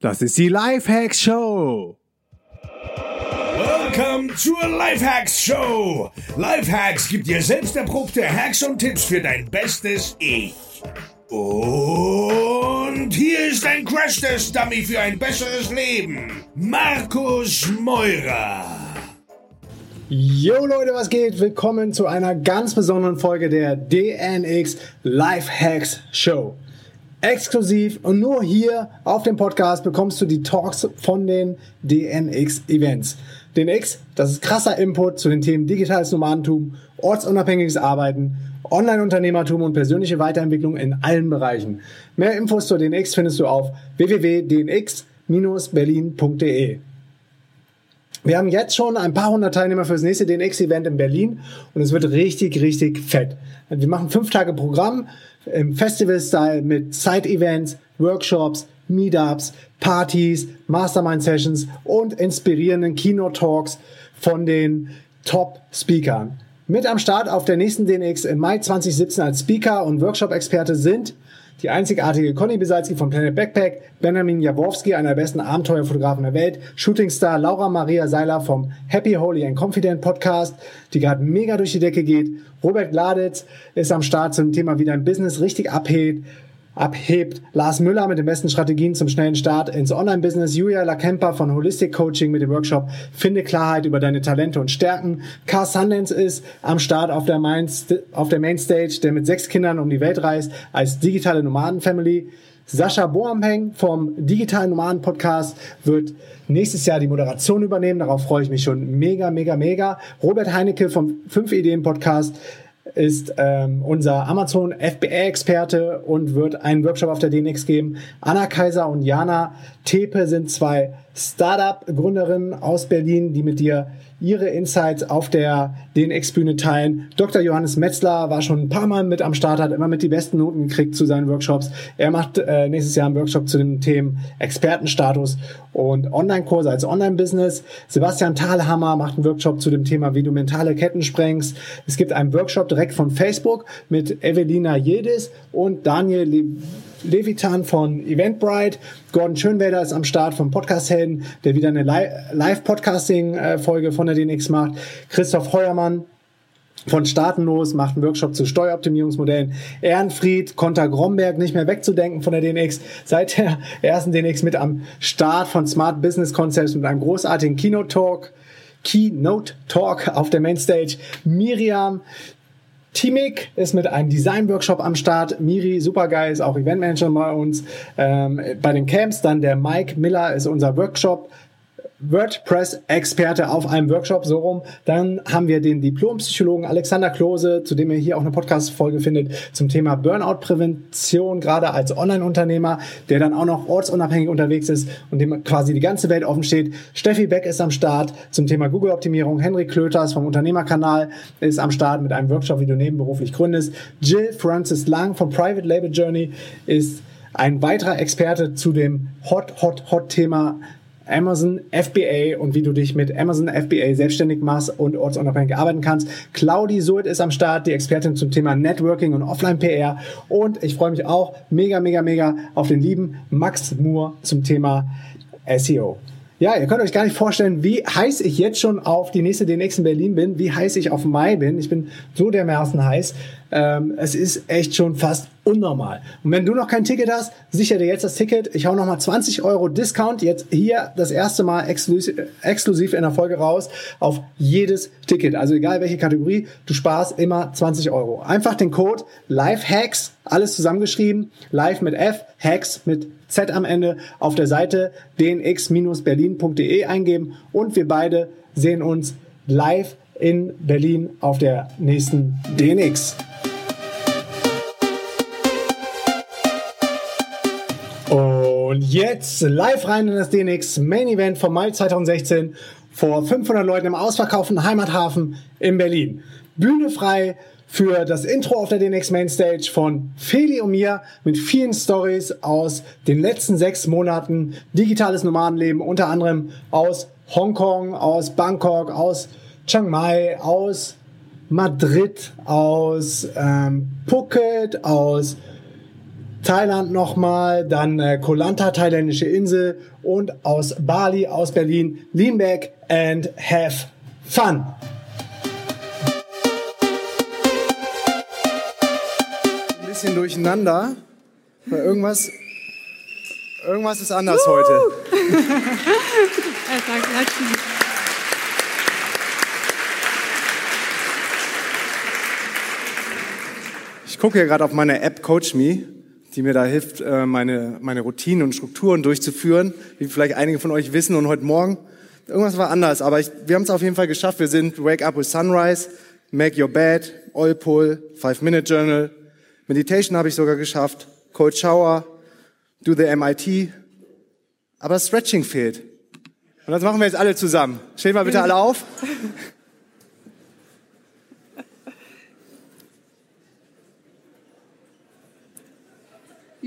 Das ist die Lifehacks Show. Welcome zur Lifehacks Show. Lifehacks gibt dir selbst erprobte Hacks und Tipps für dein bestes Ich. Und hier ist ein Crash-Test-Dummy für ein besseres Leben. Markus Meurer. Yo Leute, was geht? Willkommen zu einer ganz besonderen Folge der DNX Lifehacks Show. Exklusiv und nur hier auf dem Podcast bekommst du die Talks von den DNX Events. DNX, das ist krasser Input zu den Themen digitales Nomadentum, ortsunabhängiges Arbeiten, Online-Unternehmertum und persönliche Weiterentwicklung in allen Bereichen. Mehr Infos zur DNX findest du auf www.dnx-berlin.de. Wir haben jetzt schon ein paar hundert Teilnehmer für das nächste DNX-Event in Berlin und es wird richtig, richtig fett. Wir machen fünf Tage Programm im Festival-Style mit Side-Events, Workshops, Meetups, Partys, Mastermind-Sessions und inspirierenden Keynote-Talks von den Top-Speakern. Mit am Start auf der nächsten DNX im Mai 2017 als Speaker und Workshop-Experte sind die einzigartige Conny Besalski von Planet Backpack, Benjamin Jaworski, einer der besten Abenteuerfotografen der Welt, Shootingstar Laura Maria Seiler vom Happy, Holy and Confident Podcast, die gerade mega durch die Decke geht. Robert Gladitz ist am Start zum Thema, wie dein Business richtig abhebt abhebt. Lars Müller mit den besten Strategien zum schnellen Start ins Online-Business. Julia Lakemper von Holistic Coaching mit dem Workshop Finde Klarheit über deine Talente und Stärken. Car Sundance ist am Start auf der, Main, auf der Mainstage, der mit sechs Kindern um die Welt reist als digitale Nomaden-Family. Sascha Boampeng vom Digitalen Nomaden Podcast wird nächstes Jahr die Moderation übernehmen. Darauf freue ich mich schon mega, mega, mega. Robert Heinecke vom 5 Ideen Podcast ist ähm, unser Amazon FBA-Experte und wird einen Workshop auf der DNX geben. Anna Kaiser und Jana Tepe sind zwei Startup-Gründerinnen aus Berlin, die mit dir ihre Insights auf der DNX-Bühne teilen. Dr. Johannes Metzler war schon ein paar Mal mit am Start, hat immer mit die besten Noten gekriegt zu seinen Workshops. Er macht äh, nächstes Jahr einen Workshop zu den Themen Expertenstatus und Online-Kurse als Online-Business. Sebastian Thalhammer macht einen Workshop zu dem Thema, wie du mentale Ketten sprengst. Es gibt einen Workshop direkt von Facebook mit Evelina Jedis und Daniel Le Levitan von Eventbrite. Gordon Schönwälder ist am Start vom Podcast Helden, der wieder eine Live-Podcasting-Folge von der DNX macht. Christoph Heuermann von Staatenlos macht einen Workshop zu Steueroptimierungsmodellen. Ehrenfried, Konter Gromberg nicht mehr wegzudenken von der DNX. Seit der ersten DNX mit am Start von Smart Business Concepts mit einem großartigen Keynote Talk. Keynote Talk auf der Mainstage. Miriam, Timik ist mit einem Design-Workshop am Start. Miri, supergeil, ist auch Eventmanager bei uns. Ähm, bei den Camps dann der Mike Miller ist unser Workshop WordPress-Experte auf einem Workshop, so rum. Dann haben wir den Diplompsychologen Alexander Klose, zu dem ihr hier auch eine Podcast-Folge findet, zum Thema Burnout-Prävention, gerade als Online-Unternehmer, der dann auch noch ortsunabhängig unterwegs ist und dem quasi die ganze Welt offen steht. Steffi Beck ist am Start zum Thema Google-Optimierung. Henrik Klöters vom Unternehmerkanal ist am Start mit einem Workshop, wie du nebenberuflich gründest. Jill Francis Lang vom Private Label Journey ist ein weiterer Experte zu dem Hot, Hot, Hot Thema Amazon FBA und wie du dich mit Amazon FBA selbstständig machst und ortsunabhängig arbeiten kannst. Claudi Suet ist am Start, die Expertin zum Thema Networking und Offline-PR. Und ich freue mich auch mega, mega, mega auf den lieben Max Moore zum Thema SEO. Ja, ihr könnt euch gar nicht vorstellen, wie heiß ich jetzt schon auf die nächste DNX in Berlin bin, wie heiß ich auf Mai bin. Ich bin so dermaßen heiß. Ähm, es ist echt schon fast unnormal. Und wenn du noch kein Ticket hast, sicher dir jetzt das Ticket. Ich hau nochmal 20 Euro Discount jetzt hier das erste Mal exklusiv, in der Folge raus auf jedes Ticket. Also egal welche Kategorie, du sparst immer 20 Euro. Einfach den Code LIFEHACKS, alles zusammengeschrieben, live mit F, Hacks mit Z am Ende auf der Seite dnx-berlin.de eingeben und wir beide sehen uns live in Berlin auf der nächsten DNX. Und jetzt live rein in das DNX Main Event vom Mai 2016 vor 500 Leuten im ausverkauften Heimathafen in Berlin. Bühne frei für das Intro auf der DNX Mainstage von Feli und mir mit vielen Stories aus den letzten sechs Monaten digitales Nomadenleben, unter anderem aus Hongkong, aus Bangkok, aus Chiang Mai, aus Madrid, aus ähm, Phuket, aus Thailand nochmal, dann äh, Koh Lanta, thailändische Insel und aus Bali, aus Berlin, lean back and have fun. Ein bisschen durcheinander, weil irgendwas, irgendwas ist anders uh. heute. Ich gucke hier gerade auf meine App CoachMe, die mir da hilft, äh, meine, meine Routinen und Strukturen durchzuführen, wie vielleicht einige von euch wissen. Und heute Morgen, irgendwas war anders, aber ich, wir haben es auf jeden Fall geschafft. Wir sind Wake Up with Sunrise, Make Your Bed, Oil Pull, Five Minute Journal, Meditation habe ich sogar geschafft, Cold Shower, Do the MIT, aber Stretching fehlt. Und das machen wir jetzt alle zusammen. Stehen wir bitte alle auf.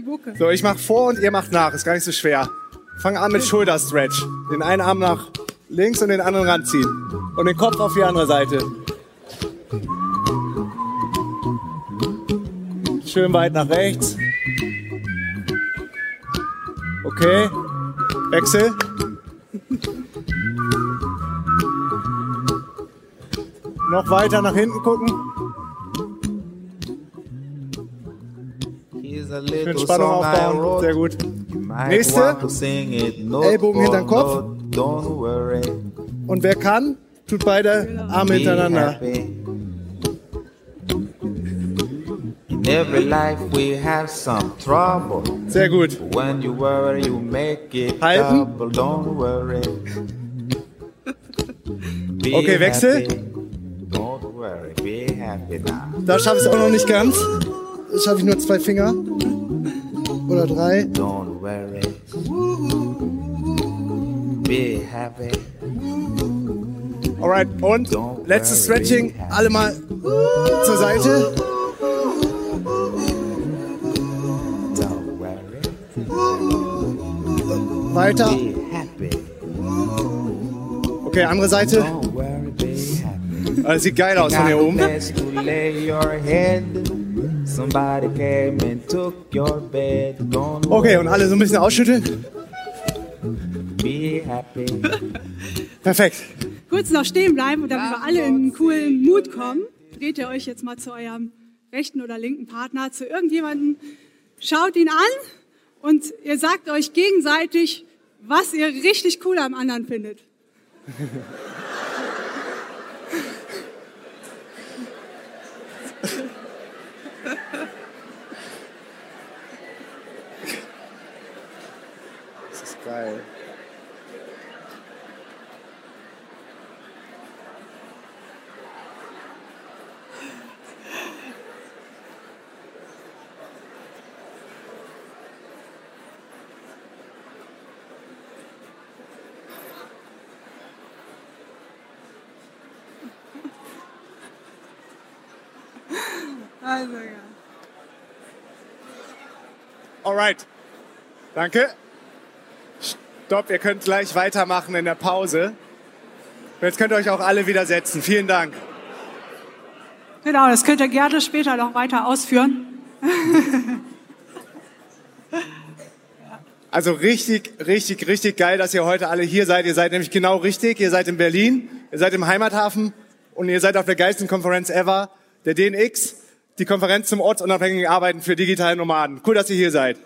Die Bucke. So, ich mache vor und ihr macht nach. Ist gar nicht so schwer. Fang an mit Schulterstretch. Den einen Arm nach links und den anderen ranziehen. Und den Kopf auf die andere Seite. Schön weit nach rechts. Okay. Wechsel. Noch weiter nach hinten gucken. Schön Spannung aufbauen. Sehr gut. Nächste. Ellbogen hinter den Kopf. Und wer kann, tut beide Arme hintereinander. every life we have some trouble. Sehr gut. When you worry, you make it Halten. double. Don't worry. okay, Wechsel. Don't worry, be happy now. Da schaffe ich es auch noch nicht ganz. Schaffe ich nur zwei Finger. Oder drei. Don't worry. Be happy. Alright, und letztes Stretching. Alle mal zur Seite. Weiter. Okay, andere Seite. Das sieht geil aus von hier oben. Okay, und alle so ein bisschen ausschütteln. Perfekt. Kurz noch stehen bleiben und damit wir alle in einen coolen Mut kommen, dreht ihr euch jetzt mal zu eurem rechten oder linken Partner, zu irgendjemandem, schaut ihn an und ihr sagt euch gegenseitig, was ihr richtig cool am anderen findet. Das ist geil. Also, ja. Alright. Danke. Stopp, ihr könnt gleich weitermachen in der Pause. Jetzt könnt ihr euch auch alle wieder setzen. Vielen Dank. Genau, das könnt ihr gerne später noch weiter ausführen. Also richtig, richtig, richtig geil, dass ihr heute alle hier seid. Ihr seid nämlich genau richtig. Ihr seid in Berlin, ihr seid im Heimathafen und ihr seid auf der geilsten Konferenz ever, der DNX die Konferenz zum ortsunabhängigen Arbeiten für digitale Nomaden. Cool, dass ihr hier seid.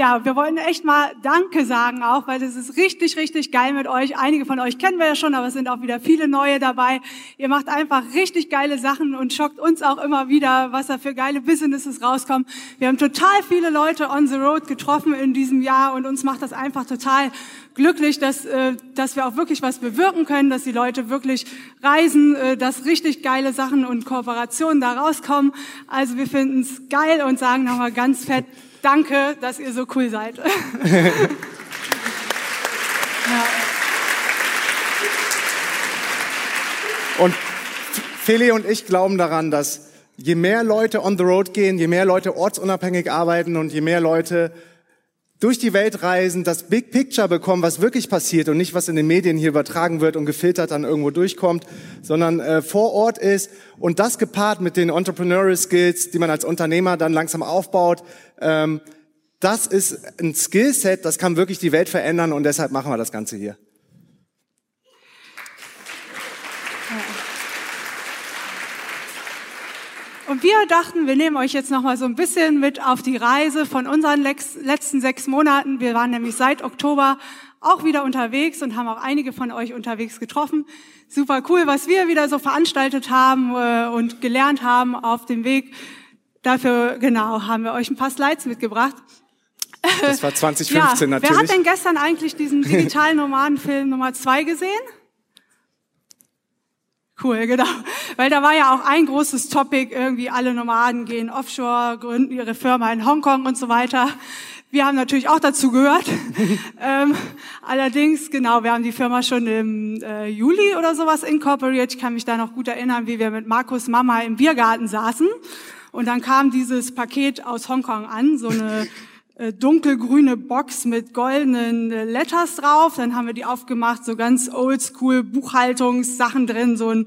Ja, wir wollen echt mal Danke sagen auch, weil das ist richtig, richtig geil mit euch. Einige von euch kennen wir ja schon, aber es sind auch wieder viele neue dabei. Ihr macht einfach richtig geile Sachen und schockt uns auch immer wieder, was da für geile Businesses rauskommen. Wir haben total viele Leute on the road getroffen in diesem Jahr und uns macht das einfach total glücklich, dass, äh, dass wir auch wirklich was bewirken können, dass die Leute wirklich reisen, äh, dass richtig geile Sachen und Kooperationen da rauskommen. Also wir finden es geil und sagen nochmal ganz fett, Danke, dass ihr so cool seid. ja. Und Feli und ich glauben daran, dass je mehr Leute on the road gehen, je mehr Leute ortsunabhängig arbeiten und je mehr Leute durch die Welt reisen, das Big Picture bekommen, was wirklich passiert und nicht, was in den Medien hier übertragen wird und gefiltert dann irgendwo durchkommt, sondern äh, vor Ort ist und das gepaart mit den Entrepreneurial Skills, die man als Unternehmer dann langsam aufbaut, ähm, das ist ein Skillset, das kann wirklich die Welt verändern und deshalb machen wir das Ganze hier. Und wir dachten, wir nehmen euch jetzt noch mal so ein bisschen mit auf die Reise von unseren letzten sechs Monaten. Wir waren nämlich seit Oktober auch wieder unterwegs und haben auch einige von euch unterwegs getroffen. Super cool, was wir wieder so veranstaltet haben äh, und gelernt haben auf dem Weg. Dafür, genau, haben wir euch ein paar Slides mitgebracht. Das war 2015 ja, natürlich. Wer hat denn gestern eigentlich diesen digitalen Nomadenfilm Nummer zwei gesehen? Cool, genau. Weil da war ja auch ein großes Topic, irgendwie alle Nomaden gehen offshore, gründen ihre Firma in Hongkong und so weiter. Wir haben natürlich auch dazu gehört. ähm, allerdings, genau, wir haben die Firma schon im äh, Juli oder sowas incorporiert. Ich kann mich da noch gut erinnern, wie wir mit Markus Mama im Biergarten saßen. Und dann kam dieses Paket aus Hongkong an, so eine dunkelgrüne Box mit goldenen äh, Letters drauf. Dann haben wir die aufgemacht, so ganz oldschool Buchhaltungssachen drin, so ein,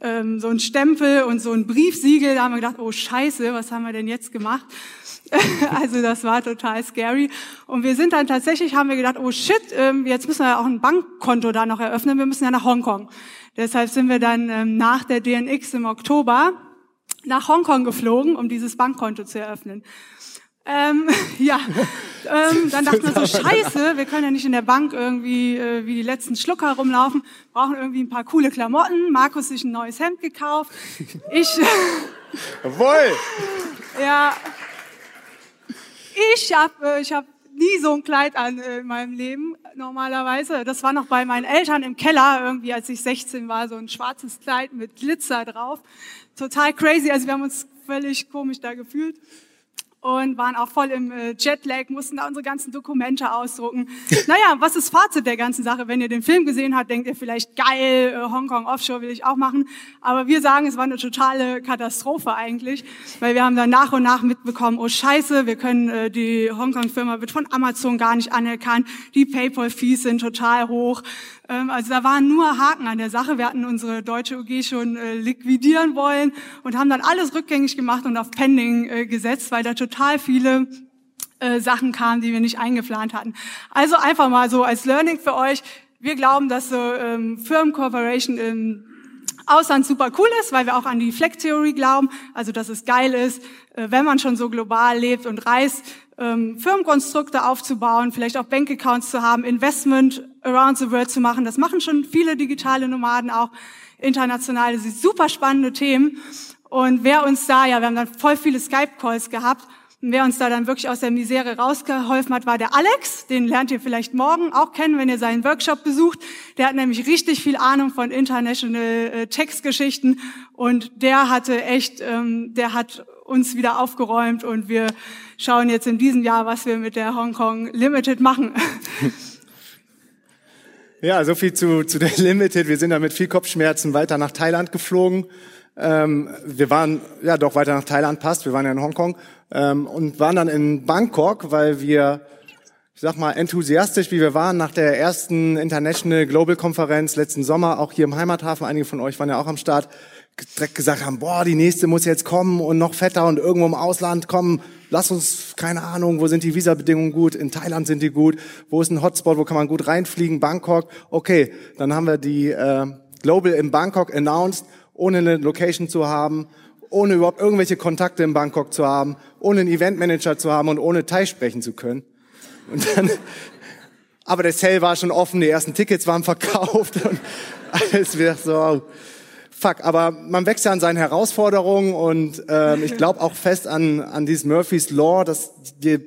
ähm, so ein Stempel und so ein Briefsiegel. Da haben wir gedacht, oh Scheiße, was haben wir denn jetzt gemacht? also das war total scary. Und wir sind dann tatsächlich, haben wir gedacht, oh shit, ähm, jetzt müssen wir auch ein Bankkonto da noch eröffnen. Wir müssen ja nach Hongkong. Deshalb sind wir dann ähm, nach der DNX im Oktober nach Hongkong geflogen, um dieses Bankkonto zu eröffnen. Ähm, ja, ähm, dann dachten wir so, scheiße, wir können ja nicht in der Bank irgendwie äh, wie die letzten Schlucker rumlaufen, brauchen irgendwie ein paar coole Klamotten. Markus sich ein neues Hemd gekauft. Ich... Jawohl! ja, ich habe äh, ich hab nie so ein Kleid an äh, in meinem Leben normalerweise. Das war noch bei meinen Eltern im Keller irgendwie, als ich 16 war, so ein schwarzes Kleid mit Glitzer drauf. Total crazy, also wir haben uns völlig komisch da gefühlt und waren auch voll im äh, Jetlag, mussten da unsere ganzen Dokumente ausdrucken. naja, was ist Fazit der ganzen Sache? Wenn ihr den Film gesehen habt, denkt ihr vielleicht, geil, äh, Hongkong Offshore will ich auch machen. Aber wir sagen, es war eine totale Katastrophe eigentlich, weil wir haben dann nach und nach mitbekommen, oh scheiße, wir können, äh, die Hongkong-Firma wird von Amazon gar nicht anerkannt, die Paypal-Fees sind total hoch. Ähm, also da waren nur Haken an der Sache. Wir hatten unsere deutsche UG schon äh, liquidieren wollen und haben dann alles rückgängig gemacht und auf Pending äh, gesetzt, weil da total viele äh, Sachen kamen, die wir nicht eingeplant hatten. Also einfach mal so als Learning für euch. Wir glauben, dass so ähm, Firmen-Corporation im Ausland super cool ist, weil wir auch an die Fleck-Theorie glauben, also dass es geil ist, wenn man schon so global lebt und reist, ähm, Firmenkonstrukte aufzubauen, vielleicht auch Bankaccounts zu haben, Investment around the world zu machen. Das machen schon viele digitale Nomaden auch international. Das sind super spannende Themen. Und wer uns da, ja, wir haben dann voll viele Skype-Calls gehabt. Und wer uns da dann wirklich aus der Misere rausgeholfen hat, war der Alex. Den lernt ihr vielleicht morgen auch kennen, wenn ihr seinen Workshop besucht. Der hat nämlich richtig viel Ahnung von International äh, Textgeschichten. Und der hatte echt, ähm, der hat uns wieder aufgeräumt und wir schauen jetzt in diesem Jahr, was wir mit der Hong Kong Limited machen. Ja, so viel zu, zu der Limited. Wir sind da mit viel Kopfschmerzen weiter nach Thailand geflogen. Ähm, wir waren, ja doch, weiter nach Thailand passt. Wir waren ja in Hongkong ähm, und waren dann in Bangkok, weil wir, ich sag mal, enthusiastisch, wie wir waren, nach der ersten International Global Konferenz letzten Sommer, auch hier im Heimathafen, einige von euch waren ja auch am Start, direkt gesagt haben, boah, die nächste muss jetzt kommen und noch fetter und irgendwo im Ausland kommen. Lass uns, keine Ahnung, wo sind die Visabedingungen gut? In Thailand sind die gut. Wo ist ein Hotspot? Wo kann man gut reinfliegen? Bangkok. Okay, dann haben wir die äh, Global in Bangkok announced, ohne eine Location zu haben, ohne überhaupt irgendwelche Kontakte in Bangkok zu haben, ohne einen Eventmanager zu haben und ohne Thai sprechen zu können. Und dann, aber der Sale war schon offen, die ersten Tickets waren verkauft und alles wird so fuck, aber man wächst ja an seinen Herausforderungen und ähm, ich glaube auch fest an, an dieses Murphy's Law, dass je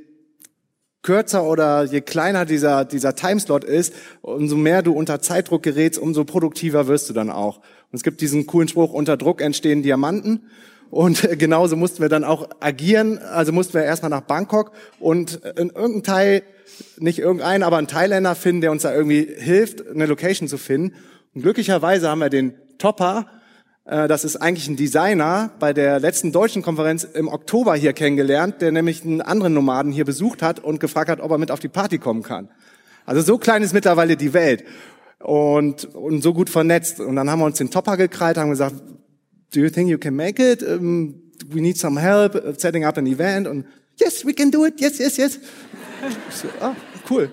kürzer oder je kleiner dieser, dieser Timeslot ist, umso mehr du unter Zeitdruck gerätst, umso produktiver wirst du dann auch. Und es gibt diesen coolen Spruch, unter Druck entstehen Diamanten. Und genauso mussten wir dann auch agieren. Also mussten wir erstmal nach Bangkok und in irgendeinem Teil, nicht irgendein, aber einen Thailänder finden, der uns da irgendwie hilft, eine Location zu finden. Und glücklicherweise haben wir den Topper das ist eigentlich ein Designer bei der letzten deutschen Konferenz im Oktober hier kennengelernt, der nämlich einen anderen Nomaden hier besucht hat und gefragt hat, ob er mit auf die Party kommen kann. Also so klein ist mittlerweile die Welt und, und so gut vernetzt. Und dann haben wir uns den Topper gekrallt, haben gesagt, do you think you can make it? We need some help setting up an event. Und yes, we can do it. Yes, yes, yes. So, ah, cool.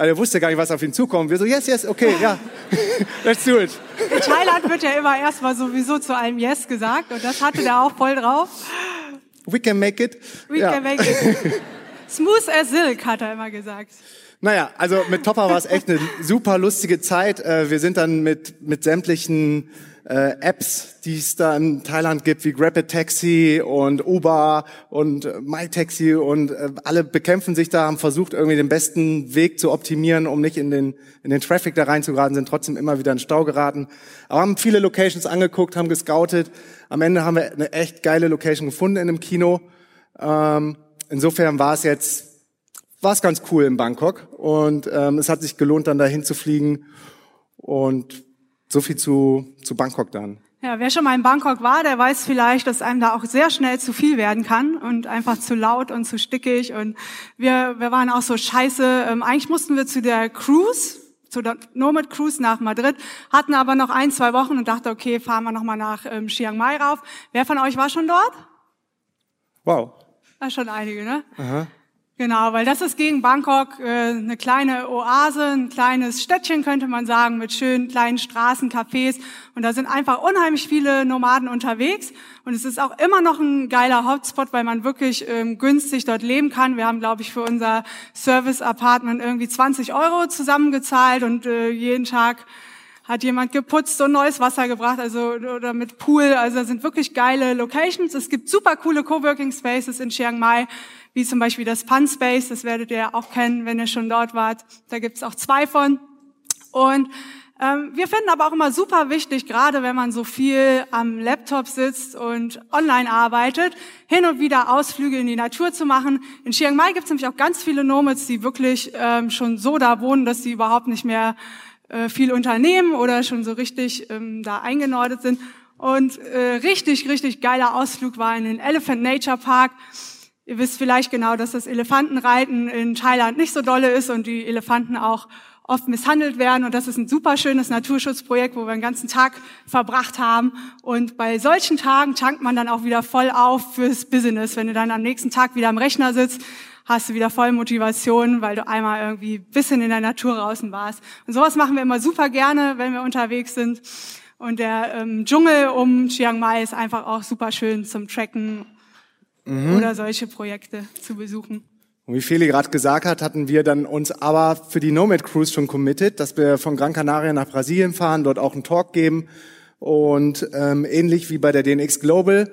Also er wusste gar nicht, was auf ihn zukommt. Wir so, yes, yes, okay, ja, let's do it. In Thailand wird ja immer erstmal sowieso zu einem Yes gesagt und das hatte der auch voll drauf. We can make it. We ja. can make it. Smooth as silk, hat er immer gesagt. Naja, also mit Topper war es echt eine super lustige Zeit. Äh, wir sind dann mit, mit sämtlichen äh, Apps, die es da in Thailand gibt, wie Rapid Taxi und Uber und äh, MyTaxi und äh, alle bekämpfen sich da, haben versucht, irgendwie den besten Weg zu optimieren, um nicht in den, in den Traffic da reinzugeraten, sind trotzdem immer wieder in Stau geraten. Aber haben viele Locations angeguckt, haben gescoutet. Am Ende haben wir eine echt geile Location gefunden in einem Kino. Ähm, insofern war es jetzt war es ganz cool in Bangkok und ähm, es hat sich gelohnt, dann dahin zu fliegen und so viel zu, zu Bangkok dann. Ja, wer schon mal in Bangkok war, der weiß vielleicht, dass einem da auch sehr schnell zu viel werden kann und einfach zu laut und zu stickig. Und wir, wir waren auch so scheiße. Ähm, eigentlich mussten wir zu der Cruise, zu der Nomad Cruise nach Madrid, hatten aber noch ein, zwei Wochen und dachte, okay, fahren wir nochmal nach ähm, Chiang Mai rauf. Wer von euch war schon dort? Wow. Da schon einige, ne? Aha. Genau, weil das ist gegen Bangkok äh, eine kleine Oase, ein kleines Städtchen könnte man sagen, mit schönen kleinen Straßen, Cafés. Und da sind einfach unheimlich viele Nomaden unterwegs. Und es ist auch immer noch ein geiler Hotspot, weil man wirklich ähm, günstig dort leben kann. Wir haben, glaube ich, für unser Service-Apartment irgendwie 20 Euro zusammengezahlt und äh, jeden Tag hat jemand geputzt und neues Wasser gebracht, also oder mit Pool. Also da sind wirklich geile Locations. Es gibt super coole Coworking Spaces in Chiang Mai wie zum Beispiel das Fun Space, das werdet ihr auch kennen, wenn ihr schon dort wart. Da gibt's auch zwei von. Und ähm, wir finden aber auch immer super wichtig, gerade wenn man so viel am Laptop sitzt und online arbeitet, hin und wieder Ausflüge in die Natur zu machen. In Chiang Mai gibt's nämlich auch ganz viele Nomads, die wirklich ähm, schon so da wohnen, dass sie überhaupt nicht mehr äh, viel unternehmen oder schon so richtig ähm, da eingenordet sind. Und äh, richtig, richtig geiler Ausflug war in den Elephant Nature Park. Ihr wisst vielleicht genau, dass das Elefantenreiten in Thailand nicht so dolle ist und die Elefanten auch oft misshandelt werden. Und das ist ein super schönes Naturschutzprojekt, wo wir einen ganzen Tag verbracht haben. Und bei solchen Tagen tankt man dann auch wieder voll auf fürs Business. Wenn du dann am nächsten Tag wieder am Rechner sitzt, hast du wieder voll Motivation, weil du einmal irgendwie bisschen in der Natur draußen warst. Und sowas machen wir immer super gerne, wenn wir unterwegs sind. Und der ähm, Dschungel um Chiang Mai ist einfach auch super schön zum Tracken mhm. oder solche Projekte zu besuchen. Und wie Feli gerade gesagt hat, hatten wir dann uns aber für die Nomad Cruise schon committed, dass wir von Gran Canaria nach Brasilien fahren, dort auch einen Talk geben. Und ähm, ähnlich wie bei der DNX Global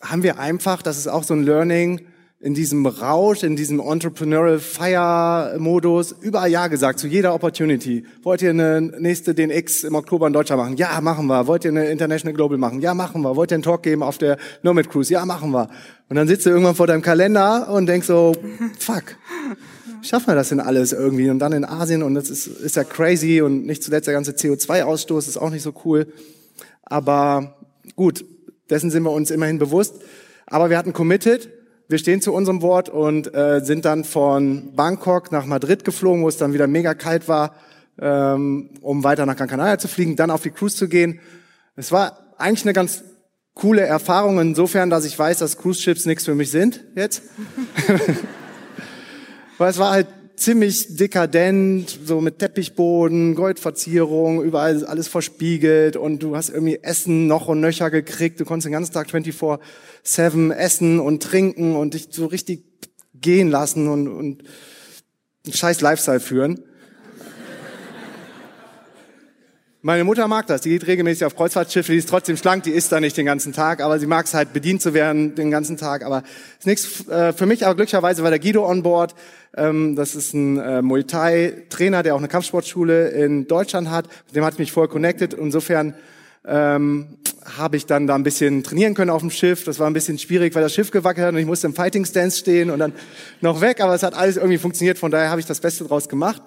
haben wir einfach, das ist auch so ein Learning, in diesem Rausch, in diesem Entrepreneurial Fire Modus überall Ja gesagt zu jeder Opportunity. Wollt ihr eine nächste DNX im Oktober in Deutschland machen? Ja, machen wir. Wollt ihr eine International Global machen? Ja, machen wir. Wollt ihr einen Talk geben auf der Nomad Cruise? Ja, machen wir. Und dann sitzt du irgendwann vor deinem Kalender und denkst so, fuck. Schaffen wir das denn alles irgendwie? Und dann in Asien und das ist, ist ja crazy und nicht zuletzt der ganze CO2-Ausstoß ist auch nicht so cool. Aber gut, dessen sind wir uns immerhin bewusst. Aber wir hatten committed wir stehen zu unserem Wort und äh, sind dann von Bangkok nach Madrid geflogen, wo es dann wieder mega kalt war, ähm, um weiter nach Gran Canaria zu fliegen, dann auf die Cruise zu gehen. Es war eigentlich eine ganz coole Erfahrung insofern, dass ich weiß, dass Cruise Ships nichts für mich sind jetzt. Weil es war halt ziemlich dekadent, so mit Teppichboden, Goldverzierung, überall alles verspiegelt und du hast irgendwie Essen noch und nöcher gekriegt. Du konntest den ganzen Tag 24-7 essen und trinken und dich so richtig gehen lassen und, und einen scheiß Lifestyle führen. Meine Mutter mag das. Die geht regelmäßig auf Kreuzfahrtschiffe. Die ist trotzdem schlank. Die isst da nicht den ganzen Tag. Aber sie mag es halt, bedient zu werden den ganzen Tag. Aber ist nichts äh, für mich. Aber glücklicherweise war der Guido on board. Ähm, das ist ein äh, Muay Thai-Trainer, der auch eine Kampfsportschule in Deutschland hat. Mit dem hat ich mich voll connected. Insofern ähm, habe ich dann da ein bisschen trainieren können auf dem Schiff. Das war ein bisschen schwierig, weil das Schiff gewackelt hat und ich musste im Fighting Stance stehen und dann noch weg. Aber es hat alles irgendwie funktioniert. Von daher habe ich das Beste draus gemacht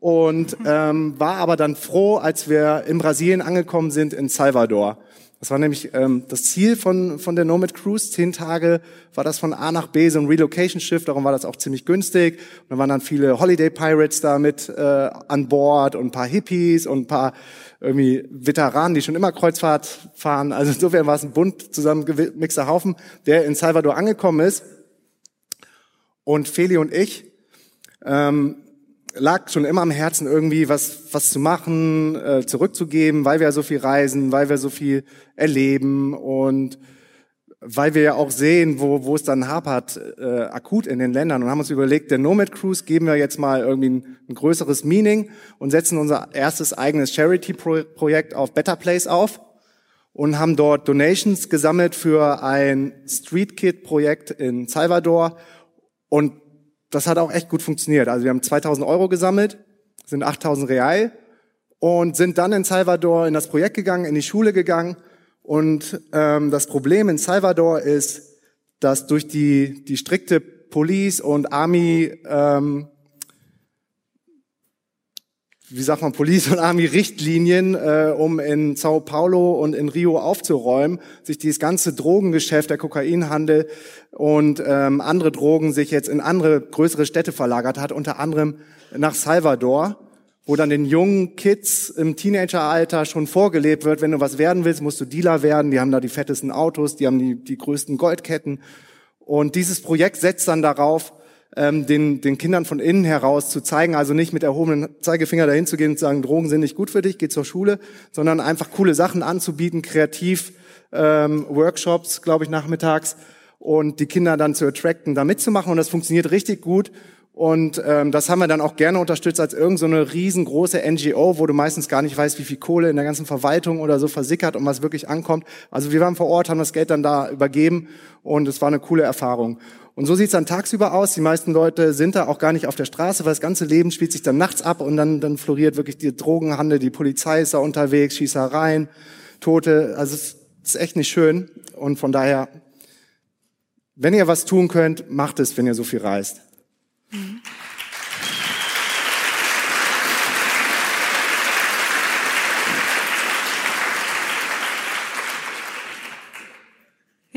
und ähm, war aber dann froh, als wir in Brasilien angekommen sind, in Salvador. Das war nämlich ähm, das Ziel von, von der Nomad Cruise. Zehn Tage war das von A nach B, so ein Relocation-Schiff, darum war das auch ziemlich günstig. Und da waren dann viele Holiday Pirates da mit äh, an Bord und ein paar Hippies und ein paar irgendwie Veteranen, die schon immer Kreuzfahrt fahren. Also insofern war es ein bunt zusammengemixter Haufen, der in Salvador angekommen ist. Und Feli und ich ähm, lag schon immer am Herzen irgendwie was was zu machen, äh, zurückzugeben, weil wir ja so viel reisen, weil wir so viel erleben und weil wir ja auch sehen, wo, wo es dann hapert, äh, akut in den Ländern und haben uns überlegt, der Nomad Cruise geben wir jetzt mal irgendwie ein, ein größeres Meaning und setzen unser erstes eigenes Charity-Projekt auf Better Place auf und haben dort Donations gesammelt für ein Street Kid-Projekt in Salvador und das hat auch echt gut funktioniert. Also wir haben 2000 Euro gesammelt, sind 8000 Real und sind dann in Salvador in das Projekt gegangen, in die Schule gegangen. Und ähm, das Problem in Salvador ist, dass durch die, die strikte Police und Army ähm, wie sagt man, Police und Army Richtlinien, äh, um in Sao Paulo und in Rio aufzuräumen, sich dieses ganze Drogengeschäft, der Kokainhandel und ähm, andere Drogen sich jetzt in andere größere Städte verlagert hat, unter anderem nach Salvador, wo dann den jungen Kids im Teenageralter schon vorgelebt wird, wenn du was werden willst, musst du Dealer werden, die haben da die fettesten Autos, die haben die, die größten Goldketten. Und dieses Projekt setzt dann darauf, ähm, den, den Kindern von innen heraus zu zeigen, also nicht mit erhobenen Zeigefinger dahin zu gehen und zu sagen, Drogen sind nicht gut für dich, geh zur Schule, sondern einfach coole Sachen anzubieten, kreativ, ähm, Workshops, glaube ich, nachmittags und die Kinder dann zu attracten, da mitzumachen und das funktioniert richtig gut. Und ähm, das haben wir dann auch gerne unterstützt als irgendeine so riesengroße NGO, wo du meistens gar nicht weißt, wie viel Kohle in der ganzen Verwaltung oder so versickert und was wirklich ankommt. Also wir waren vor Ort, haben das Geld dann da übergeben und es war eine coole Erfahrung. Und so sieht's dann tagsüber aus. Die meisten Leute sind da auch gar nicht auf der Straße, weil das ganze Leben spielt sich dann nachts ab und dann, dann floriert wirklich die Drogenhandel, die Polizei ist da unterwegs, Schießereien, Tote. Also es ist echt nicht schön. Und von daher, wenn ihr was tun könnt, macht es, wenn ihr so viel reist. Mhm.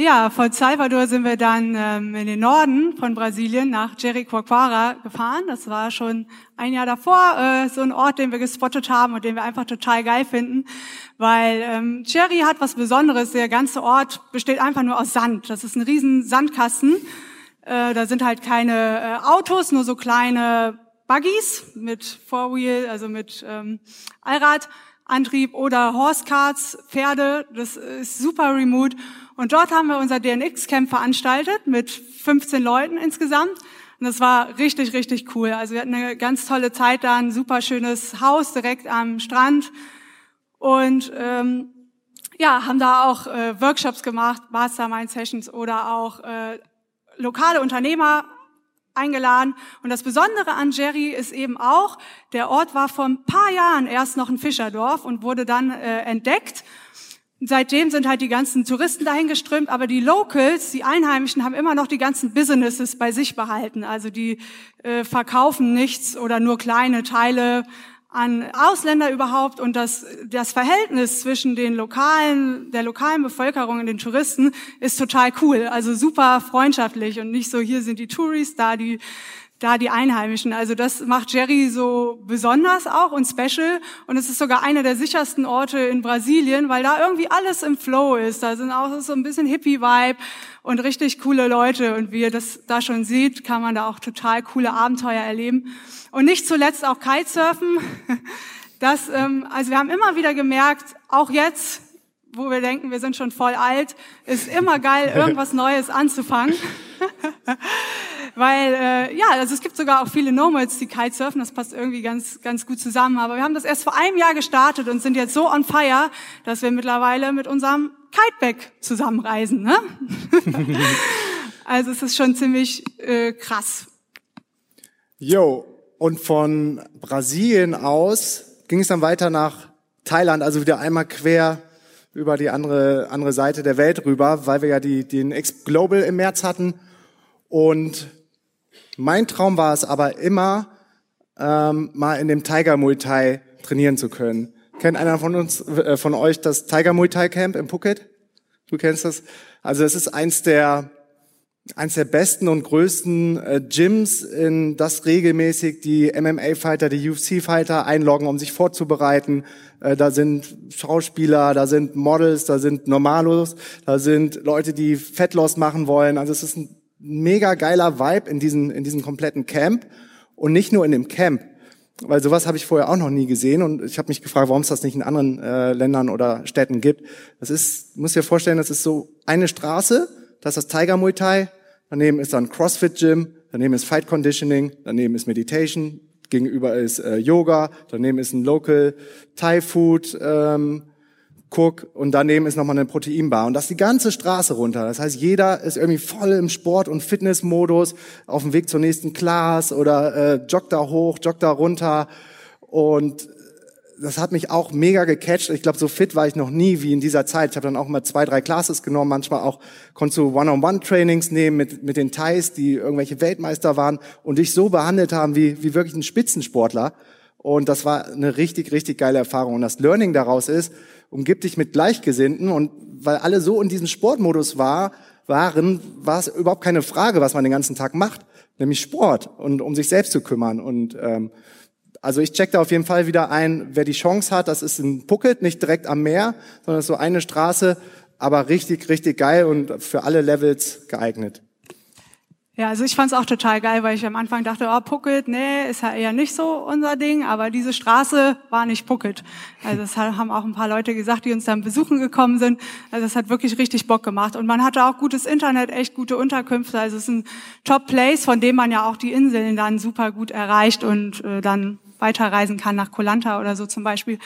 Ja, von Salvador sind wir dann ähm, in den Norden von Brasilien nach Jericoacoara gefahren. Das war schon ein Jahr davor äh, so ein Ort, den wir gespottet haben und den wir einfach total geil finden, weil ähm, Jerry hat was Besonderes. Der ganze Ort besteht einfach nur aus Sand. Das ist ein riesen Sandkasten. Äh, da sind halt keine äh, Autos, nur so kleine Buggies mit Four-Wheel, also mit ähm, Allradantrieb oder Horsecarts, Pferde. Das ist super remote. Und dort haben wir unser DNX-Camp veranstaltet mit 15 Leuten insgesamt. Und das war richtig, richtig cool. Also wir hatten eine ganz tolle Zeit da, ein super schönes Haus direkt am Strand. Und ähm, ja, haben da auch äh, Workshops gemacht, Mastermind-Sessions oder auch äh, lokale Unternehmer eingeladen. Und das Besondere an Jerry ist eben auch, der Ort war vor ein paar Jahren erst noch ein Fischerdorf und wurde dann äh, entdeckt Seitdem sind halt die ganzen Touristen dahin geströmt, aber die Locals, die Einheimischen, haben immer noch die ganzen Businesses bei sich behalten. Also die äh, verkaufen nichts oder nur kleine Teile an Ausländer überhaupt und das, das Verhältnis zwischen den lokalen, der lokalen Bevölkerung und den Touristen ist total cool. Also super freundschaftlich und nicht so, hier sind die Touris, da die da die Einheimischen. Also das macht Jerry so besonders auch und special. Und es ist sogar einer der sichersten Orte in Brasilien, weil da irgendwie alles im Flow ist. Da sind auch so ein bisschen Hippie-Vibe und richtig coole Leute. Und wie ihr das da schon seht, kann man da auch total coole Abenteuer erleben. Und nicht zuletzt auch Kitesurfen. Das, ähm, also wir haben immer wieder gemerkt, auch jetzt, wo wir denken, wir sind schon voll alt, ist immer geil, irgendwas Neues anzufangen. Weil, äh, ja, also es gibt sogar auch viele Nomads, die Kitesurfen, das passt irgendwie ganz, ganz gut zusammen. Aber wir haben das erst vor einem Jahr gestartet und sind jetzt so on fire, dass wir mittlerweile mit unserem Kiteback zusammenreisen. Ne? also es ist schon ziemlich äh, krass. Jo, und von Brasilien aus ging es dann weiter nach Thailand, also wieder einmal quer über die andere, andere Seite der Welt rüber, weil wir ja die, den X Global im März hatten. Und mein Traum war es aber immer, ähm, mal in dem Tiger Muay Thai trainieren zu können. Kennt einer von uns, äh, von euch das Tiger Muay Thai Camp in Phuket? Du kennst das? Also es ist eins der eins der besten und größten äh, Gyms, in das regelmäßig die MMA-Fighter, die UFC-Fighter einloggen, um sich vorzubereiten. Äh, da sind Schauspieler, da sind Models, da sind Normalos, da sind Leute, die Fettloss machen wollen. Also es ist ein mega geiler Vibe in diesem, in diesem kompletten Camp. Und nicht nur in dem Camp, weil sowas habe ich vorher auch noch nie gesehen und ich habe mich gefragt, warum es das nicht in anderen äh, Ländern oder Städten gibt. Das ist, muss dir vorstellen, das ist so eine Straße, das ist das Tiger Muay Thai, daneben ist dann CrossFit Gym, daneben ist Fight Conditioning, daneben ist Meditation, gegenüber ist äh, Yoga, daneben ist ein Local Thai Food ähm, Cook und daneben ist nochmal eine Proteinbar und das die ganze Straße runter. Das heißt, jeder ist irgendwie voll im Sport- und Fitnessmodus auf dem Weg zur nächsten Class oder äh, joggt da hoch, joggt da runter und das hat mich auch mega gecatcht. Ich glaube, so fit war ich noch nie wie in dieser Zeit. Ich habe dann auch mal zwei, drei Classes genommen. Manchmal auch konntest du One-on-One-Trainings nehmen mit, mit den Thais, die irgendwelche Weltmeister waren und dich so behandelt haben wie, wie wirklich ein Spitzensportler. Und das war eine richtig, richtig geile Erfahrung. Und das Learning daraus ist, umgib dich mit Gleichgesinnten und weil alle so in diesem Sportmodus war, waren, war es überhaupt keine Frage, was man den ganzen Tag macht, nämlich Sport und um sich selbst zu kümmern. Und ähm, also ich check da auf jeden Fall wieder ein, wer die Chance hat, das ist ein Phuket, nicht direkt am Meer, sondern so eine Straße, aber richtig, richtig geil und für alle Levels geeignet. Ja, also ich fand es auch total geil, weil ich am Anfang dachte, oh, Pucket, nee, ist ja eher nicht so unser Ding, aber diese Straße war nicht Pucket. Also das haben auch ein paar Leute gesagt, die uns dann besuchen gekommen sind. Also es hat wirklich richtig Bock gemacht. Und man hatte auch gutes Internet, echt gute Unterkünfte. Also es ist ein Top-Place, von dem man ja auch die Inseln dann super gut erreicht und äh, dann weiterreisen kann nach Kolanta oder so zum Beispiel.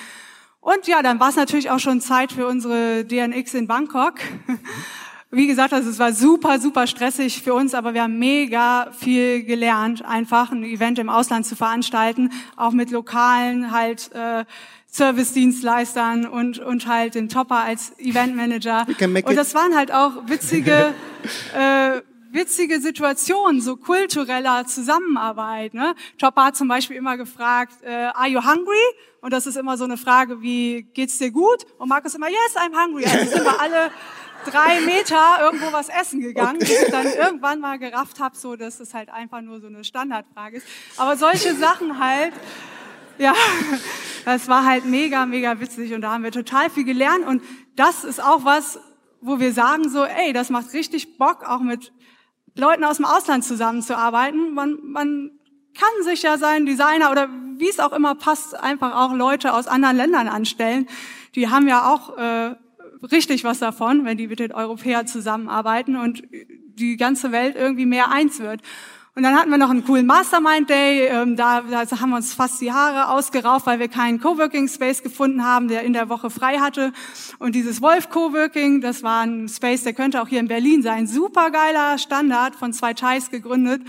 Und ja, dann war es natürlich auch schon Zeit für unsere DNX in Bangkok. Wie gesagt, also es war super, super stressig für uns, aber wir haben mega viel gelernt, einfach ein Event im Ausland zu veranstalten, auch mit lokalen halt äh, Service-Dienstleistern und und halt den Topper als Eventmanager. Und das waren halt auch witzige äh, witzige Situationen, so kultureller Zusammenarbeit. Ne? Topper hat zum Beispiel immer gefragt, äh, are you hungry? Und das ist immer so eine Frage wie, geht's dir gut? Und Markus immer, yes, I'm hungry. Also sind wir alle drei Meter irgendwo was essen gegangen, okay. bis ich dann irgendwann mal gerafft habe, so dass es halt einfach nur so eine Standardfrage ist. Aber solche Sachen halt, ja, das war halt mega, mega witzig und da haben wir total viel gelernt und das ist auch was, wo wir sagen so, ey, das macht richtig Bock, auch mit Leuten aus dem Ausland zusammenzuarbeiten. Man, man kann sich ja sein Designer oder wie es auch immer passt, einfach auch Leute aus anderen Ländern anstellen. Die haben ja auch äh, richtig was davon, wenn die mit den Europäern zusammenarbeiten und die ganze Welt irgendwie mehr eins wird. Und dann hatten wir noch einen coolen Mastermind Day. Ähm, da, da haben wir uns fast die Haare ausgerauft, weil wir keinen Coworking Space gefunden haben, der in der Woche frei hatte. Und dieses Wolf Coworking, das war ein Space, der könnte auch hier in Berlin sein. Super geiler Standard von zwei Thais gegründet.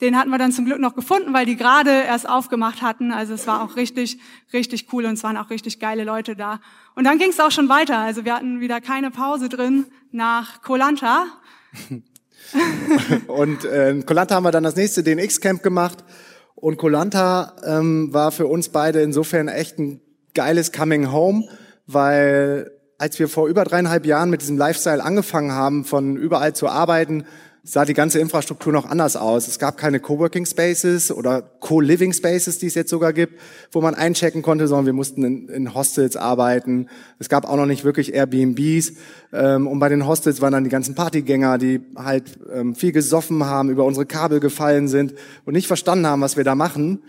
Den hatten wir dann zum Glück noch gefunden, weil die gerade erst aufgemacht hatten. Also es war auch richtig, richtig cool und es waren auch richtig geile Leute da. Und dann ging es auch schon weiter. Also wir hatten wieder keine Pause drin nach Kolanta. und äh, Kolanta haben wir dann das nächste DNX-Camp gemacht. Und Kolanta ähm, war für uns beide insofern echt ein geiles Coming Home, weil als wir vor über dreieinhalb Jahren mit diesem Lifestyle angefangen haben, von überall zu arbeiten, sah die ganze Infrastruktur noch anders aus. Es gab keine Coworking Spaces oder Co-Living Spaces, die es jetzt sogar gibt, wo man einchecken konnte, sondern wir mussten in, in Hostels arbeiten. Es gab auch noch nicht wirklich Airbnbs. Ähm, und bei den Hostels waren dann die ganzen Partygänger, die halt ähm, viel gesoffen haben, über unsere Kabel gefallen sind und nicht verstanden haben, was wir da machen.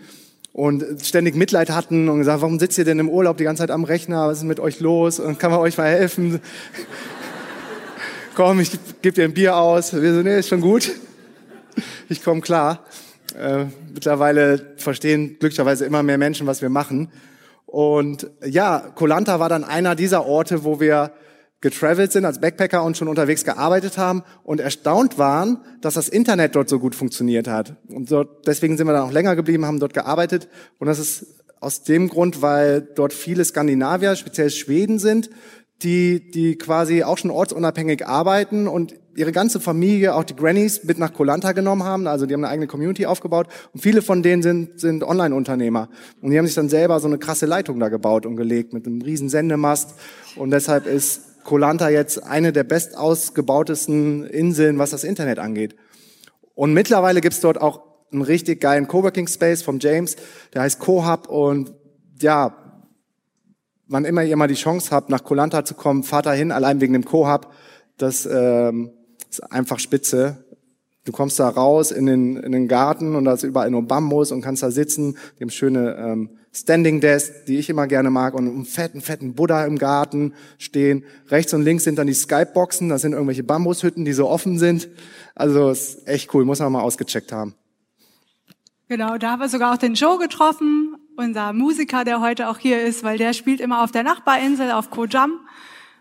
Und ständig Mitleid hatten und gesagt, warum sitzt ihr denn im Urlaub die ganze Zeit am Rechner? Was ist mit euch los? Und kann man euch mal helfen? Komm, ich gebe dir ein Bier aus. Wir so, nee, ist schon gut. Ich komme klar. Äh, mittlerweile verstehen glücklicherweise immer mehr Menschen, was wir machen. Und ja, Kolanta war dann einer dieser Orte, wo wir getravelt sind als Backpacker und schon unterwegs gearbeitet haben und erstaunt waren, dass das Internet dort so gut funktioniert hat. Und dort, deswegen sind wir dann auch länger geblieben, haben dort gearbeitet. Und das ist aus dem Grund, weil dort viele Skandinavier, speziell Schweden sind, die, die quasi auch schon ortsunabhängig arbeiten und ihre ganze Familie, auch die Grannies, mit nach Kolanta genommen haben. Also die haben eine eigene Community aufgebaut. Und viele von denen sind, sind Online-Unternehmer. Und die haben sich dann selber so eine krasse Leitung da gebaut und gelegt mit einem riesen Sendemast. Und deshalb ist Kolanta jetzt eine der best ausgebautesten Inseln, was das Internet angeht. Und mittlerweile gibt's dort auch einen richtig geilen Coworking Space vom James, der heißt CoHub und ja, wann immer ihr mal die Chance habt, nach Kolanta zu kommen, fahrt da hin, allein wegen dem Co-Hub. Das ähm, ist einfach spitze. Du kommst da raus in den, in den Garten und da ist überall nur Bambus und kannst da sitzen. Dem schöne ähm, Standing Desk, die ich immer gerne mag, und einen fetten, fetten Buddha im Garten stehen. Rechts und links sind dann die Skype-Boxen, das sind irgendwelche Bambushütten, die so offen sind. Also ist echt cool, muss man mal ausgecheckt haben. Genau, da haben wir sogar auch den Joe getroffen, unser Musiker, der heute auch hier ist, weil der spielt immer auf der Nachbarinsel auf Koh Jam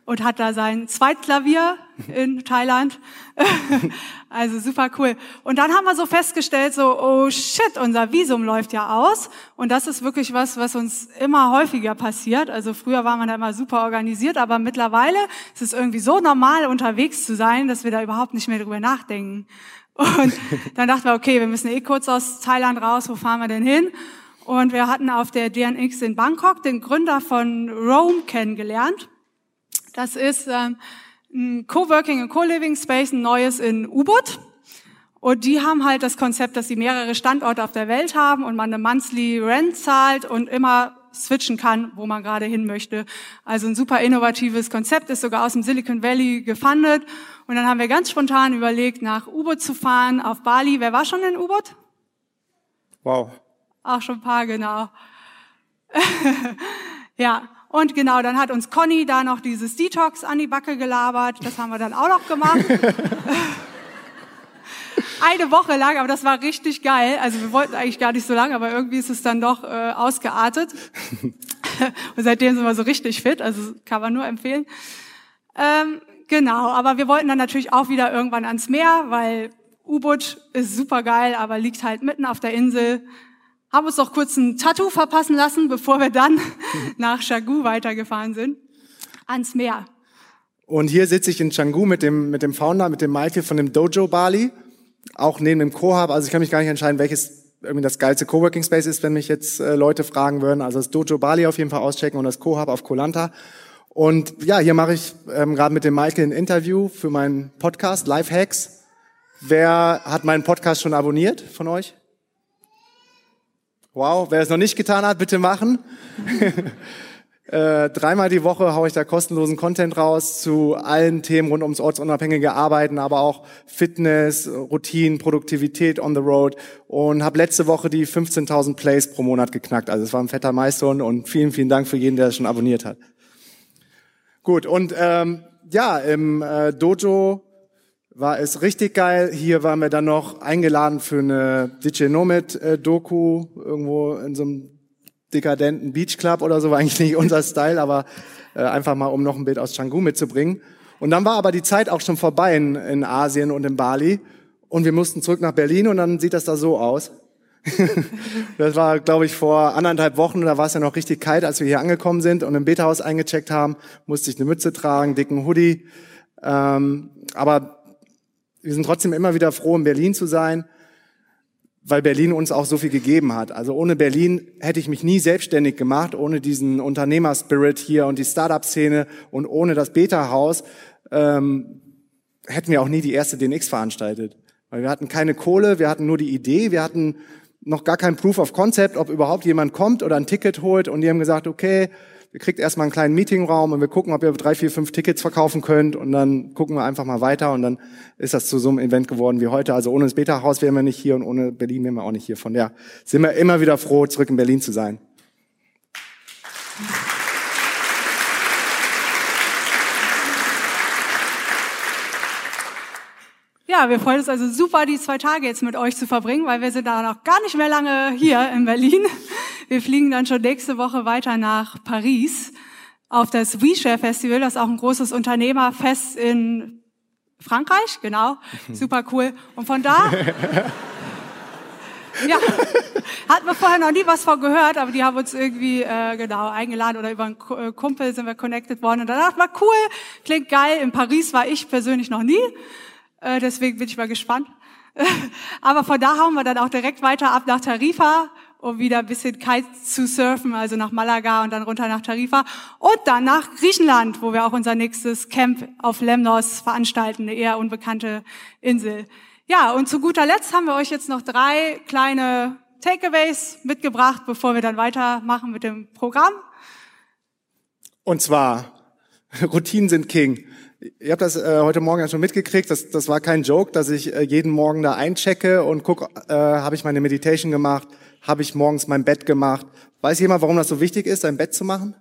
und hat da sein Zweitklavier in Thailand. also super cool. Und dann haben wir so festgestellt, so, oh shit, unser Visum läuft ja aus. Und das ist wirklich was, was uns immer häufiger passiert. Also früher war man da immer super organisiert, aber mittlerweile ist es irgendwie so normal unterwegs zu sein, dass wir da überhaupt nicht mehr drüber nachdenken. Und dann dachten wir, okay, wir müssen eh kurz aus Thailand raus, wo fahren wir denn hin? Und wir hatten auf der DNX in Bangkok den Gründer von Rome kennengelernt. Das ist ähm, ein Coworking und Co-Living Space, ein neues in U-Boot. Und die haben halt das Konzept, dass sie mehrere Standorte auf der Welt haben und man eine Monthly Rent zahlt und immer switchen kann, wo man gerade hin möchte. Also ein super innovatives Konzept, ist sogar aus dem Silicon Valley gefundet. Und dann haben wir ganz spontan überlegt, nach U-Boot zu fahren auf Bali. Wer war schon in U-Boot? Wow. Auch schon ein paar, genau. ja, und genau, dann hat uns Conny da noch dieses Detox an die Backe gelabert. Das haben wir dann auch noch gemacht. Eine Woche lang, aber das war richtig geil. Also wir wollten eigentlich gar nicht so lange, aber irgendwie ist es dann doch äh, ausgeartet. und seitdem sind wir so richtig fit, also kann man nur empfehlen. Ähm, genau, aber wir wollten dann natürlich auch wieder irgendwann ans Meer, weil U-Boot ist super geil, aber liegt halt mitten auf der Insel haben uns noch kurz ein Tattoo verpassen lassen, bevor wir dann nach Chagu weitergefahren sind, ans Meer. Und hier sitze ich in Changu mit dem, mit dem Founder, mit dem Michael von dem Dojo Bali, auch neben dem Co-Hub. Also ich kann mich gar nicht entscheiden, welches irgendwie das geilste Coworking Space ist, wenn mich jetzt äh, Leute fragen würden. Also das Dojo Bali auf jeden Fall auschecken und das Co-Hub auf Kolanta. Und ja, hier mache ich ähm, gerade mit dem Michael ein Interview für meinen Podcast, Life Hacks. Wer hat meinen Podcast schon abonniert von euch? Wow, wer es noch nicht getan hat, bitte machen. äh, dreimal die Woche haue ich da kostenlosen Content raus zu allen Themen rund ums ortsunabhängige Arbeiten, aber auch Fitness, Routinen, Produktivität on the road und habe letzte Woche die 15.000 Plays pro Monat geknackt. Also es war ein fetter Milestone und vielen, vielen Dank für jeden, der es schon abonniert hat. Gut, und ähm, ja, im äh, Dojo war es richtig geil. Hier waren wir dann noch eingeladen für eine DJ Nomad äh, irgendwo in so einem dekadenten Beachclub oder so, war eigentlich nicht unser Style, aber äh, einfach mal, um noch ein Bild aus Canggu mitzubringen. Und dann war aber die Zeit auch schon vorbei in, in Asien und in Bali und wir mussten zurück nach Berlin und dann sieht das da so aus. das war, glaube ich, vor anderthalb Wochen, da war es ja noch richtig kalt, als wir hier angekommen sind und im Beta-Haus eingecheckt haben, musste ich eine Mütze tragen, dicken Hoodie. Ähm, aber wir sind trotzdem immer wieder froh, in Berlin zu sein, weil Berlin uns auch so viel gegeben hat. Also ohne Berlin hätte ich mich nie selbstständig gemacht, ohne diesen Unternehmerspirit hier und die Startup-Szene und ohne das Beta-Haus ähm, hätten wir auch nie die erste DNX veranstaltet. Weil wir hatten keine Kohle, wir hatten nur die Idee, wir hatten noch gar kein Proof of Concept, ob überhaupt jemand kommt oder ein Ticket holt und die haben gesagt, okay, ihr kriegt erstmal einen kleinen Meetingraum und wir gucken, ob ihr drei, vier, fünf Tickets verkaufen könnt und dann gucken wir einfach mal weiter und dann ist das zu so einem Event geworden wie heute. Also ohne das Beta-Haus wären wir nicht hier und ohne Berlin wären wir auch nicht hier. Von der sind wir immer wieder froh, zurück in Berlin zu sein. Ja, wir freuen uns also super, die zwei Tage jetzt mit euch zu verbringen, weil wir sind da noch gar nicht mehr lange hier in Berlin. Wir fliegen dann schon nächste Woche weiter nach Paris auf das WeShare Festival, das ist auch ein großes Unternehmerfest in Frankreich, genau, super cool. Und von da, ja, hatten wir vorher noch nie was von gehört, aber die haben uns irgendwie äh, genau eingeladen oder über einen äh, Kumpel sind wir connected worden und dann dachten wir, cool, klingt geil. In Paris war ich persönlich noch nie. Äh, deswegen bin ich mal gespannt. Aber von da hauen wir dann auch direkt weiter ab nach Tarifa, um wieder ein bisschen Kite zu surfen, also nach Malaga und dann runter nach Tarifa und dann nach Griechenland, wo wir auch unser nächstes Camp auf Lemnos veranstalten, eine eher unbekannte Insel. Ja, und zu guter Letzt haben wir euch jetzt noch drei kleine Takeaways mitgebracht, bevor wir dann weitermachen mit dem Programm. Und zwar, Routinen sind King. Ihr habt das äh, heute Morgen ja schon mitgekriegt, das, das war kein Joke, dass ich äh, jeden Morgen da einchecke und gucke, äh, habe ich meine Meditation gemacht, habe ich morgens mein Bett gemacht. Weiß jemand, warum das so wichtig ist, sein Bett zu machen?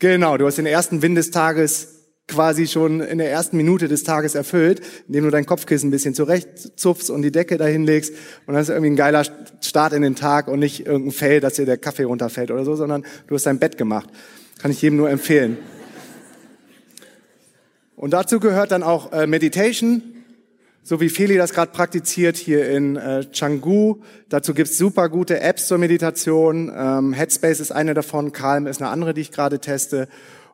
Genau, du hast den ersten Wind des Tages quasi schon in der ersten Minute des Tages erfüllt, indem du dein Kopfkissen ein bisschen zurechtzupfst und die Decke dahin legst. Und dann ist irgendwie ein geiler Start in den Tag und nicht irgendein Fail, dass dir der Kaffee runterfällt oder so, sondern du hast dein Bett gemacht. Kann ich jedem nur empfehlen. Und dazu gehört dann auch äh, Meditation, so wie Feli das gerade praktiziert hier in äh, Canggu. Dazu gibt's super gute Apps zur Meditation. Ähm, Headspace ist eine davon, Calm ist eine andere, die ich gerade teste.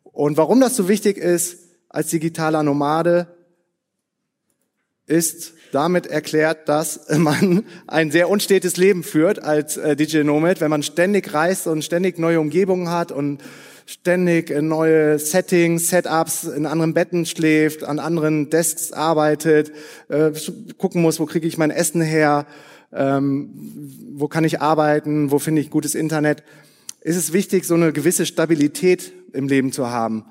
Und warum das so wichtig ist, als digitaler Nomade ist damit erklärt, dass man ein sehr unstetes Leben führt als äh, Digital Nomad, wenn man ständig reist und ständig neue Umgebungen hat und ständig neue Settings, Setups, in anderen Betten schläft, an anderen Desks arbeitet, äh, gucken muss, wo kriege ich mein Essen her, ähm, wo kann ich arbeiten, wo finde ich gutes Internet, ist es wichtig, so eine gewisse Stabilität im Leben zu haben.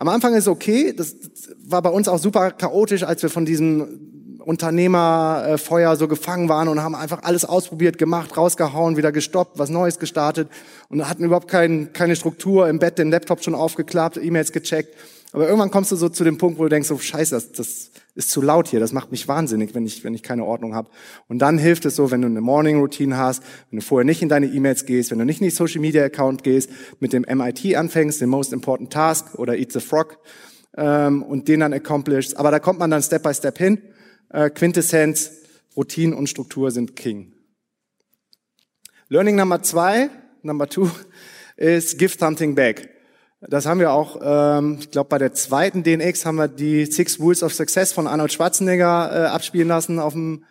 Am Anfang ist okay, das war bei uns auch super chaotisch, als wir von diesem Unternehmerfeuer so gefangen waren und haben einfach alles ausprobiert, gemacht, rausgehauen, wieder gestoppt, was Neues gestartet und hatten überhaupt kein, keine Struktur im Bett, den Laptop schon aufgeklappt, E-Mails gecheckt. Aber irgendwann kommst du so zu dem Punkt, wo du denkst, so scheiße, das, das ist zu laut hier, das macht mich wahnsinnig, wenn ich, wenn ich keine Ordnung habe. Und dann hilft es so, wenn du eine Morning Routine hast, wenn du vorher nicht in deine E-Mails gehst, wenn du nicht in die Social Media Account gehst, mit dem MIT anfängst, den Most Important Task oder Eat the Frog ähm, und den dann accomplishst. Aber da kommt man dann Step by Step hin. Äh, Quintessenz, Routine und Struktur sind King. Learning Number zwei, Number two, ist give something back. Das haben wir auch, ähm, ich glaube, bei der zweiten DNX haben wir die Six Rules of Success von Arnold Schwarzenegger äh, abspielen lassen auf dem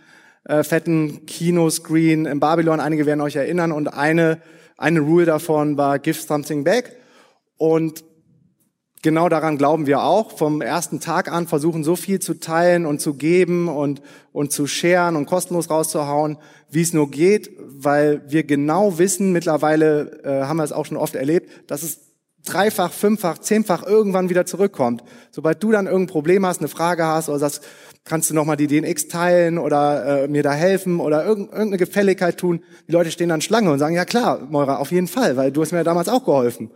äh, fetten Kinoscreen in Babylon. Einige werden euch erinnern. Und eine, eine Rule davon war Give Something Back. Und genau daran glauben wir auch. Vom ersten Tag an versuchen so viel zu teilen und zu geben und, und zu scheren und kostenlos rauszuhauen, wie es nur geht, weil wir genau wissen, mittlerweile äh, haben wir es auch schon oft erlebt, dass es dreifach, fünffach, zehnfach irgendwann wieder zurückkommt. Sobald du dann irgendein Problem hast, eine Frage hast oder sagst, kannst du nochmal die DNX teilen oder äh, mir da helfen oder irgendeine Gefälligkeit tun, die Leute stehen dann Schlange und sagen, ja klar, Moira, auf jeden Fall, weil du hast mir ja damals auch geholfen.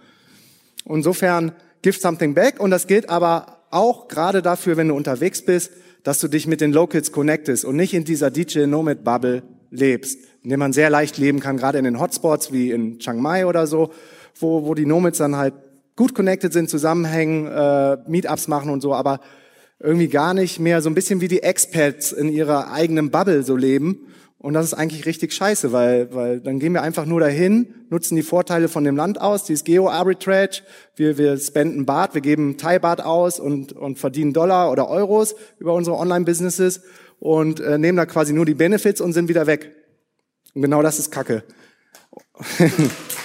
insofern, give something back und das gilt aber auch gerade dafür, wenn du unterwegs bist, dass du dich mit den Locals connectest und nicht in dieser DJ Nomad Bubble lebst, in dem man sehr leicht leben kann, gerade in den Hotspots wie in Chiang Mai oder so wo, wo die Nomads dann halt gut connected sind, zusammenhängen, äh, Meetups machen und so, aber irgendwie gar nicht mehr so ein bisschen wie die Expats in ihrer eigenen Bubble so leben. Und das ist eigentlich richtig scheiße, weil, weil dann gehen wir einfach nur dahin, nutzen die Vorteile von dem Land aus, dieses Geo-Arbitrage. Wir, wir spenden Bart, wir geben Thai-Bart aus und, und verdienen Dollar oder Euros über unsere Online-Businesses und äh, nehmen da quasi nur die Benefits und sind wieder weg. Und genau das ist Kacke.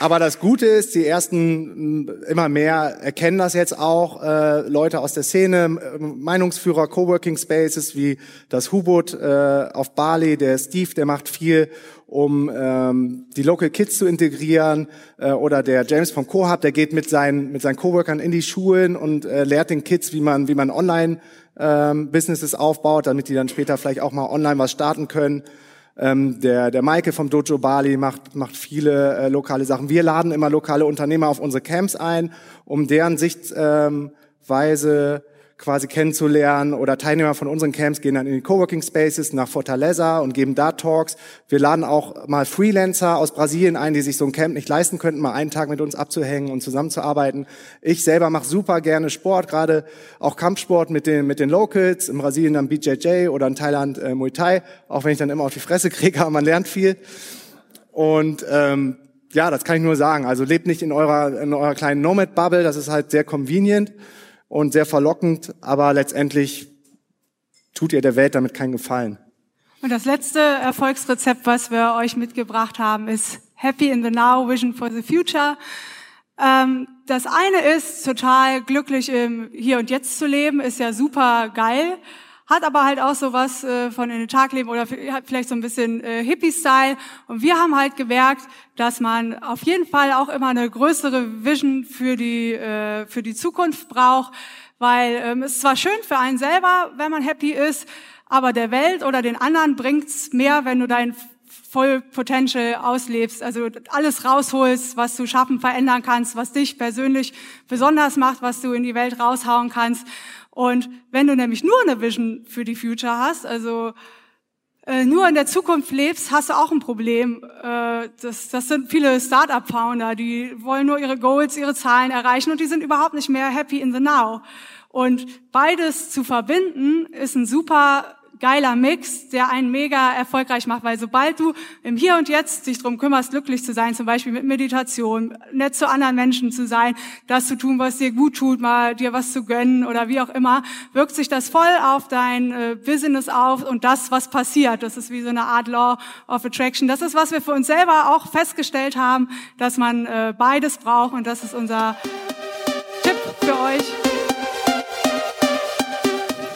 Aber das Gute ist, die ersten mm, immer mehr erkennen das jetzt auch, äh, Leute aus der Szene, Meinungsführer, Coworking Spaces wie das Hubot äh, auf Bali, der Steve, der macht viel, um ähm, die Local Kids zu integrieren, äh, oder der James von Cohab, der geht mit seinen mit seinen Coworkern in die Schulen und äh, lehrt den Kids, wie man wie man online ähm, Businesses aufbaut, damit die dann später vielleicht auch mal online was starten können. Ähm, der, der Maike vom Dojo Bali macht, macht viele äh, lokale Sachen. Wir laden immer lokale Unternehmer auf unsere Camps ein, um deren Sichtweise ähm, quasi kennenzulernen oder Teilnehmer von unseren Camps gehen dann in die Coworking Spaces nach Fortaleza und geben da Talks. Wir laden auch mal Freelancer aus Brasilien ein, die sich so ein Camp nicht leisten könnten, mal einen Tag mit uns abzuhängen und zusammenzuarbeiten. Ich selber mache super gerne Sport, gerade auch Kampfsport mit den, mit den Locals, in Brasilien dann BJJ oder in Thailand äh, Muay Thai, auch wenn ich dann immer auf die Fresse kriege, aber man lernt viel. Und ähm, ja, das kann ich nur sagen. Also lebt nicht in eurer, in eurer kleinen Nomad-Bubble. Das ist halt sehr convenient und sehr verlockend, aber letztendlich tut ihr der Welt damit keinen Gefallen. Und das letzte Erfolgsrezept, was wir euch mitgebracht haben, ist Happy in the Now, Vision for the Future. Ähm, das eine ist, total glücklich im Hier und Jetzt zu leben, ist ja super geil, hat aber halt auch so was äh, von in den Tag leben oder vielleicht so ein bisschen äh, Hippie-Style. Und wir haben halt gemerkt, dass man auf jeden Fall auch immer eine größere Vision für die, äh, für die Zukunft braucht, weil ähm, es ist zwar schön für einen selber, wenn man happy ist, aber der Welt oder den anderen bringt's mehr, wenn du dein Full Potential auslebst, also alles rausholst, was du schaffen, verändern kannst, was dich persönlich besonders macht, was du in die Welt raushauen kannst. Und wenn du nämlich nur eine Vision für die Future hast, also äh, nur in der Zukunft lebst, hast du auch ein Problem. Äh, das, das sind viele Startup-Founder, die wollen nur ihre Goals, ihre Zahlen erreichen und die sind überhaupt nicht mehr happy in the now. Und beides zu verbinden, ist ein super geiler Mix, der einen mega erfolgreich macht, weil sobald du im Hier und Jetzt dich drum kümmerst, glücklich zu sein, zum Beispiel mit Meditation, nett zu anderen Menschen zu sein, das zu tun, was dir gut tut, mal dir was zu gönnen oder wie auch immer, wirkt sich das voll auf dein äh, Business auf und das, was passiert. Das ist wie so eine Art Law of Attraction. Das ist, was wir für uns selber auch festgestellt haben, dass man äh, beides braucht und das ist unser Tipp für euch.